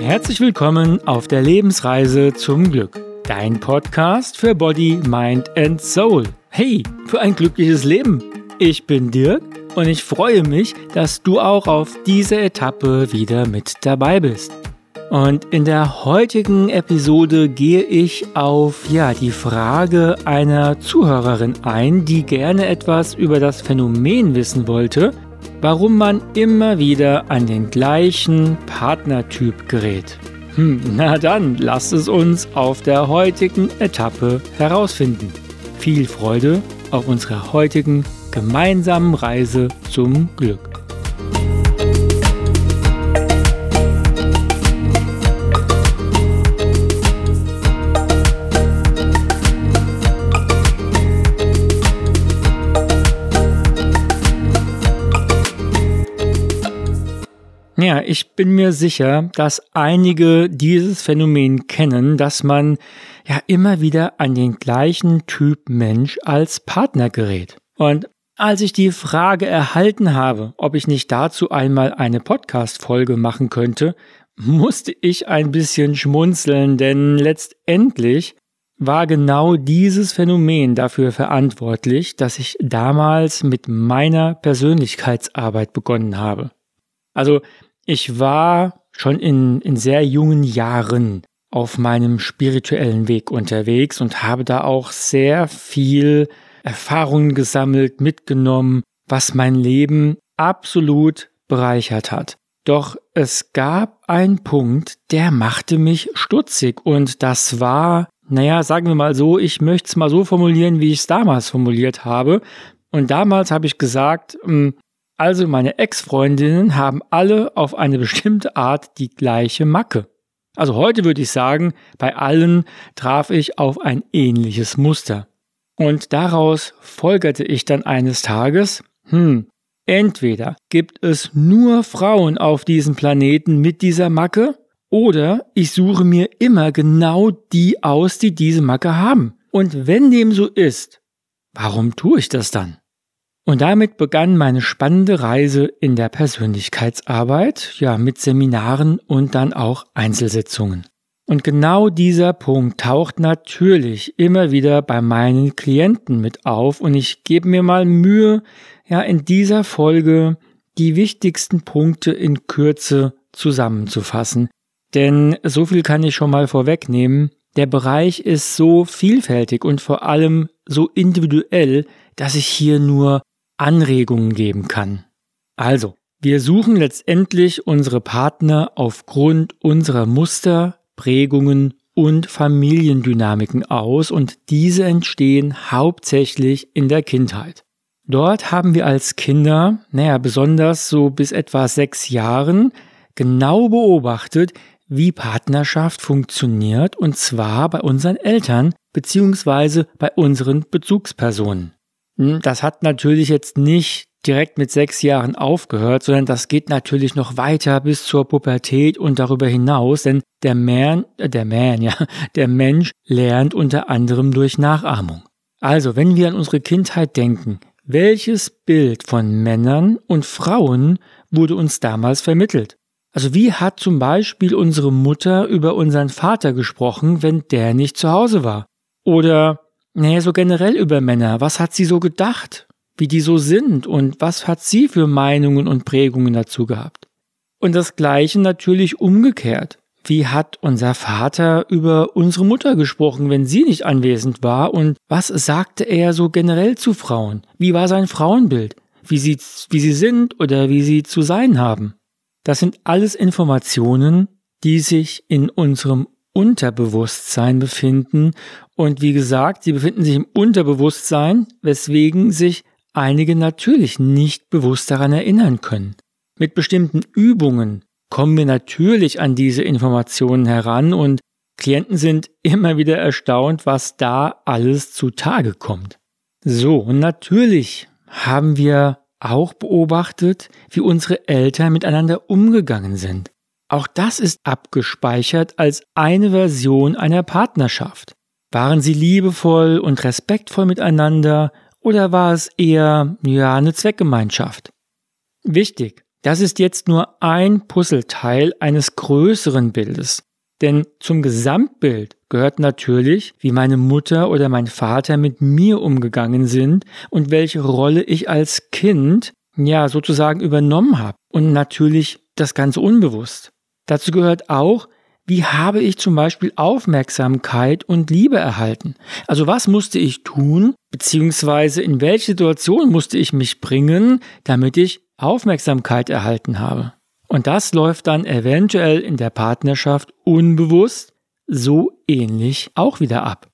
Herzlich willkommen auf der Lebensreise zum Glück. Dein Podcast für Body, Mind and Soul. Hey, für ein glückliches Leben. Ich bin Dirk und ich freue mich, dass du auch auf dieser Etappe wieder mit dabei bist. Und in der heutigen Episode gehe ich auf ja, die Frage einer Zuhörerin ein, die gerne etwas über das Phänomen wissen wollte, warum man immer wieder an den gleichen Partnertyp gerät. Hm, na dann, lasst es uns auf der heutigen Etappe herausfinden. Viel Freude auf unserer heutigen gemeinsamen Reise zum Glück. Ja, ich bin mir sicher, dass einige dieses Phänomen kennen, dass man ja immer wieder an den gleichen Typ Mensch als Partner gerät. Und als ich die Frage erhalten habe, ob ich nicht dazu einmal eine Podcast-Folge machen könnte, musste ich ein bisschen schmunzeln, denn letztendlich war genau dieses Phänomen dafür verantwortlich, dass ich damals mit meiner Persönlichkeitsarbeit begonnen habe. Also ich war schon in, in sehr jungen Jahren auf meinem spirituellen Weg unterwegs und habe da auch sehr viel Erfahrungen gesammelt, mitgenommen, was mein Leben absolut bereichert hat. Doch es gab einen Punkt, der machte mich stutzig und das war, naja, sagen wir mal so, ich möchte es mal so formulieren, wie ich es damals formuliert habe. Und damals habe ich gesagt, hm, also meine Ex-Freundinnen haben alle auf eine bestimmte Art die gleiche Macke. Also heute würde ich sagen, bei allen traf ich auf ein ähnliches Muster. Und daraus folgerte ich dann eines Tages, hm, entweder gibt es nur Frauen auf diesem Planeten mit dieser Macke, oder ich suche mir immer genau die aus, die diese Macke haben. Und wenn dem so ist, warum tue ich das dann? Und damit begann meine spannende Reise in der Persönlichkeitsarbeit, ja, mit Seminaren und dann auch Einzelsitzungen. Und genau dieser Punkt taucht natürlich immer wieder bei meinen Klienten mit auf und ich gebe mir mal Mühe, ja, in dieser Folge die wichtigsten Punkte in Kürze zusammenzufassen. Denn so viel kann ich schon mal vorwegnehmen. Der Bereich ist so vielfältig und vor allem so individuell, dass ich hier nur Anregungen geben kann. Also, wir suchen letztendlich unsere Partner aufgrund unserer Muster, Prägungen und Familiendynamiken aus und diese entstehen hauptsächlich in der Kindheit. Dort haben wir als Kinder, naja, besonders so bis etwa sechs Jahren, genau beobachtet, wie Partnerschaft funktioniert und zwar bei unseren Eltern beziehungsweise bei unseren Bezugspersonen. Hm, das hat natürlich jetzt nicht direkt mit sechs Jahren aufgehört, sondern das geht natürlich noch weiter bis zur Pubertät und darüber hinaus, denn der Man, äh, der Man, ja, der Mensch lernt unter anderem durch Nachahmung. Also, wenn wir an unsere Kindheit denken, welches Bild von Männern und Frauen wurde uns damals vermittelt? Also wie hat zum Beispiel unsere Mutter über unseren Vater gesprochen, wenn der nicht zu Hause war? Oder Nee, so generell über Männer. Was hat sie so gedacht? Wie die so sind und was hat sie für Meinungen und Prägungen dazu gehabt? Und das Gleiche natürlich umgekehrt. Wie hat unser Vater über unsere Mutter gesprochen, wenn sie nicht anwesend war? Und was sagte er so generell zu Frauen? Wie war sein Frauenbild? Wie sie, wie sie sind oder wie sie zu sein haben? Das sind alles Informationen, die sich in unserem Unterbewusstsein befinden. Und wie gesagt, sie befinden sich im Unterbewusstsein, weswegen sich einige natürlich nicht bewusst daran erinnern können. Mit bestimmten Übungen kommen wir natürlich an diese Informationen heran und Klienten sind immer wieder erstaunt, was da alles zutage kommt. So, und natürlich haben wir auch beobachtet, wie unsere Eltern miteinander umgegangen sind. Auch das ist abgespeichert als eine Version einer Partnerschaft. Waren sie liebevoll und respektvoll miteinander oder war es eher, ja, eine Zweckgemeinschaft? Wichtig, das ist jetzt nur ein Puzzleteil eines größeren Bildes. Denn zum Gesamtbild gehört natürlich, wie meine Mutter oder mein Vater mit mir umgegangen sind und welche Rolle ich als Kind ja sozusagen übernommen habe. Und natürlich das Ganze unbewusst. Dazu gehört auch, wie habe ich zum Beispiel Aufmerksamkeit und Liebe erhalten? Also was musste ich tun, beziehungsweise in welche Situation musste ich mich bringen, damit ich Aufmerksamkeit erhalten habe? Und das läuft dann eventuell in der Partnerschaft unbewusst so ähnlich auch wieder ab.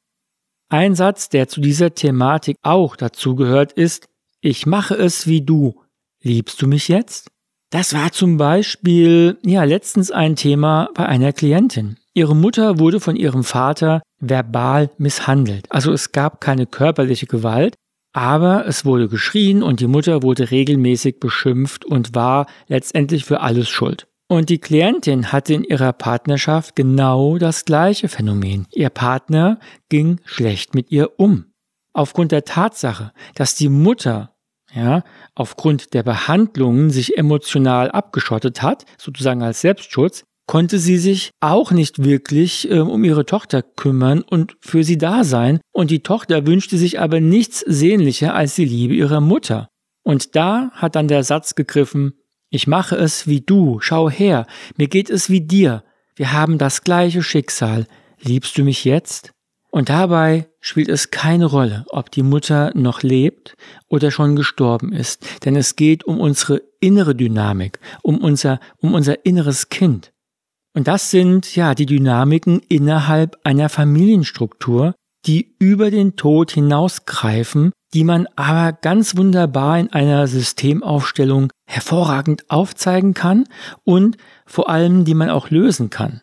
Ein Satz, der zu dieser Thematik auch dazu gehört, ist, ich mache es wie du. Liebst du mich jetzt? Das war zum Beispiel, ja, letztens ein Thema bei einer Klientin. Ihre Mutter wurde von ihrem Vater verbal misshandelt. Also es gab keine körperliche Gewalt, aber es wurde geschrien und die Mutter wurde regelmäßig beschimpft und war letztendlich für alles schuld. Und die Klientin hatte in ihrer Partnerschaft genau das gleiche Phänomen. Ihr Partner ging schlecht mit ihr um. Aufgrund der Tatsache, dass die Mutter ja, aufgrund der Behandlungen sich emotional abgeschottet hat, sozusagen als Selbstschutz, konnte sie sich auch nicht wirklich äh, um ihre Tochter kümmern und für sie da sein, und die Tochter wünschte sich aber nichts sehnlicher als die Liebe ihrer Mutter. Und da hat dann der Satz gegriffen, ich mache es wie du, schau her, mir geht es wie dir, wir haben das gleiche Schicksal, liebst du mich jetzt? Und dabei spielt es keine Rolle, ob die Mutter noch lebt oder schon gestorben ist, denn es geht um unsere innere Dynamik, um unser, um unser inneres Kind. Und das sind ja die Dynamiken innerhalb einer Familienstruktur, die über den Tod hinausgreifen, die man aber ganz wunderbar in einer Systemaufstellung hervorragend aufzeigen kann und vor allem die man auch lösen kann.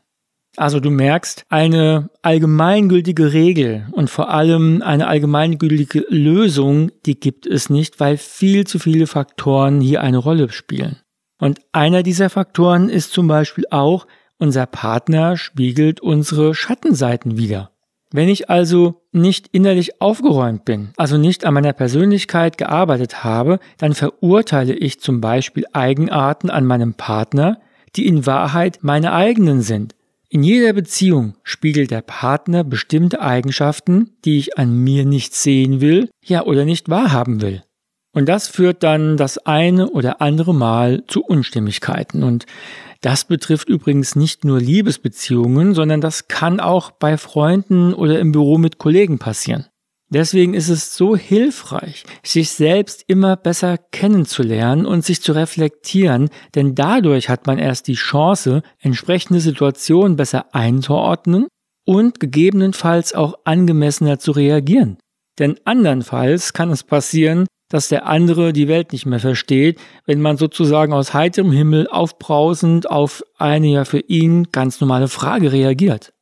Also du merkst, eine allgemeingültige Regel und vor allem eine allgemeingültige Lösung, die gibt es nicht, weil viel zu viele Faktoren hier eine Rolle spielen. Und einer dieser Faktoren ist zum Beispiel auch, unser Partner spiegelt unsere Schattenseiten wider. Wenn ich also nicht innerlich aufgeräumt bin, also nicht an meiner Persönlichkeit gearbeitet habe, dann verurteile ich zum Beispiel Eigenarten an meinem Partner, die in Wahrheit meine eigenen sind. In jeder Beziehung spiegelt der Partner bestimmte Eigenschaften, die ich an mir nicht sehen will, ja oder nicht wahrhaben will. Und das führt dann das eine oder andere Mal zu Unstimmigkeiten. Und das betrifft übrigens nicht nur Liebesbeziehungen, sondern das kann auch bei Freunden oder im Büro mit Kollegen passieren. Deswegen ist es so hilfreich, sich selbst immer besser kennenzulernen und sich zu reflektieren, denn dadurch hat man erst die Chance, entsprechende Situationen besser einzuordnen und gegebenenfalls auch angemessener zu reagieren. Denn andernfalls kann es passieren, dass der andere die Welt nicht mehr versteht, wenn man sozusagen aus heiterem Himmel aufbrausend auf eine ja für ihn ganz normale Frage reagiert.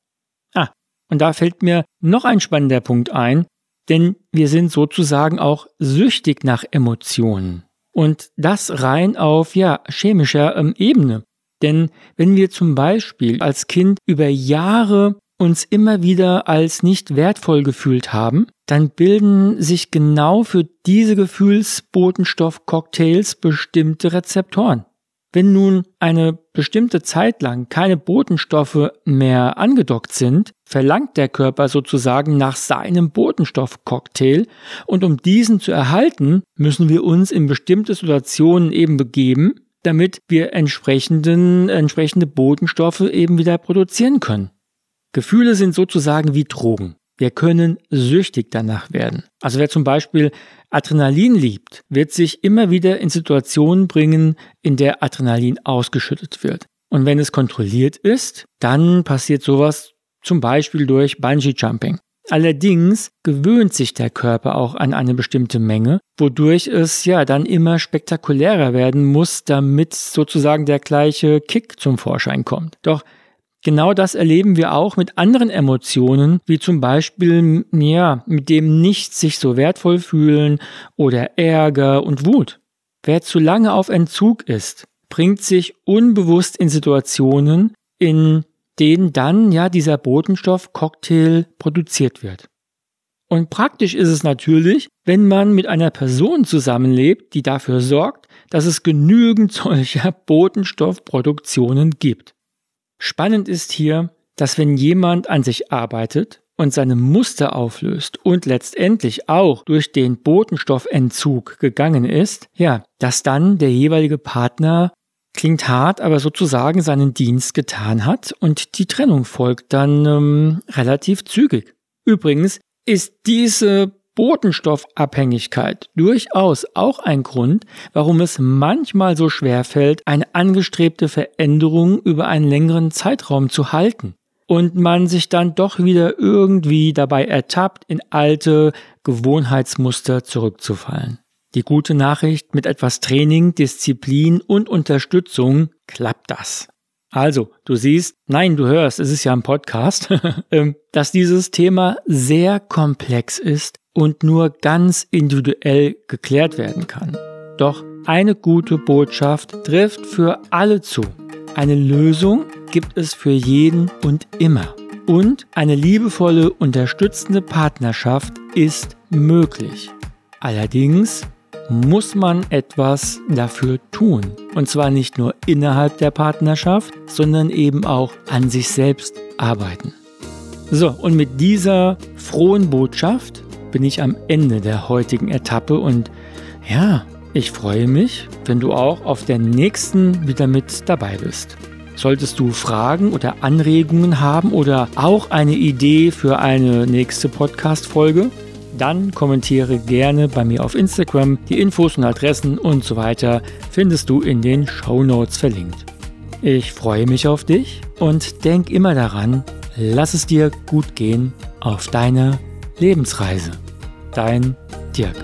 Ah, und da fällt mir noch ein spannender Punkt ein, denn wir sind sozusagen auch süchtig nach Emotionen. Und das rein auf, ja, chemischer ähm, Ebene. Denn wenn wir zum Beispiel als Kind über Jahre uns immer wieder als nicht wertvoll gefühlt haben, dann bilden sich genau für diese Gefühlsbotenstoff-Cocktails bestimmte Rezeptoren. Wenn nun eine bestimmte Zeit lang keine Botenstoffe mehr angedockt sind, verlangt der Körper sozusagen nach seinem Botenstoffcocktail und um diesen zu erhalten, müssen wir uns in bestimmte Situationen eben begeben, damit wir entsprechenden, entsprechende Botenstoffe eben wieder produzieren können. Gefühle sind sozusagen wie Drogen. Wir können süchtig danach werden. Also wer zum Beispiel Adrenalin liebt, wird sich immer wieder in Situationen bringen, in der Adrenalin ausgeschüttet wird. Und wenn es kontrolliert ist, dann passiert sowas zum Beispiel durch Bungee Jumping. Allerdings gewöhnt sich der Körper auch an eine bestimmte Menge, wodurch es ja dann immer spektakulärer werden muss, damit sozusagen der gleiche Kick zum Vorschein kommt. Doch Genau das erleben wir auch mit anderen Emotionen, wie zum Beispiel, ja, mit dem Nichts sich so wertvoll fühlen oder Ärger und Wut. Wer zu lange auf Entzug ist, bringt sich unbewusst in Situationen, in denen dann ja dieser Botenstoff Cocktail produziert wird. Und praktisch ist es natürlich, wenn man mit einer Person zusammenlebt, die dafür sorgt, dass es genügend solcher Botenstoffproduktionen gibt. Spannend ist hier, dass wenn jemand an sich arbeitet und seine Muster auflöst und letztendlich auch durch den Botenstoffentzug gegangen ist, ja, dass dann der jeweilige Partner klingt hart, aber sozusagen seinen Dienst getan hat und die Trennung folgt dann ähm, relativ zügig. Übrigens ist diese Botenstoffabhängigkeit durchaus auch ein Grund, warum es manchmal so schwer fällt, eine angestrebte Veränderung über einen längeren Zeitraum zu halten und man sich dann doch wieder irgendwie dabei ertappt, in alte Gewohnheitsmuster zurückzufallen. Die gute Nachricht, mit etwas Training, Disziplin und Unterstützung klappt das. Also, du siehst, nein, du hörst, es ist ja ein Podcast, ähm, dass dieses Thema sehr komplex ist und nur ganz individuell geklärt werden kann. Doch eine gute Botschaft trifft für alle zu. Eine Lösung gibt es für jeden und immer. Und eine liebevolle, unterstützende Partnerschaft ist möglich. Allerdings muss man etwas dafür tun. Und zwar nicht nur innerhalb der Partnerschaft, sondern eben auch an sich selbst arbeiten. So, und mit dieser frohen Botschaft bin ich am Ende der heutigen Etappe und ja, ich freue mich, wenn du auch auf der nächsten wieder mit dabei bist. Solltest du Fragen oder Anregungen haben oder auch eine Idee für eine nächste Podcast-Folge, dann kommentiere gerne bei mir auf Instagram. Die Infos und Adressen und so weiter findest du in den Show Notes verlinkt. Ich freue mich auf dich und denk immer daran, lass es dir gut gehen auf deiner Lebensreise. Dein Dirk.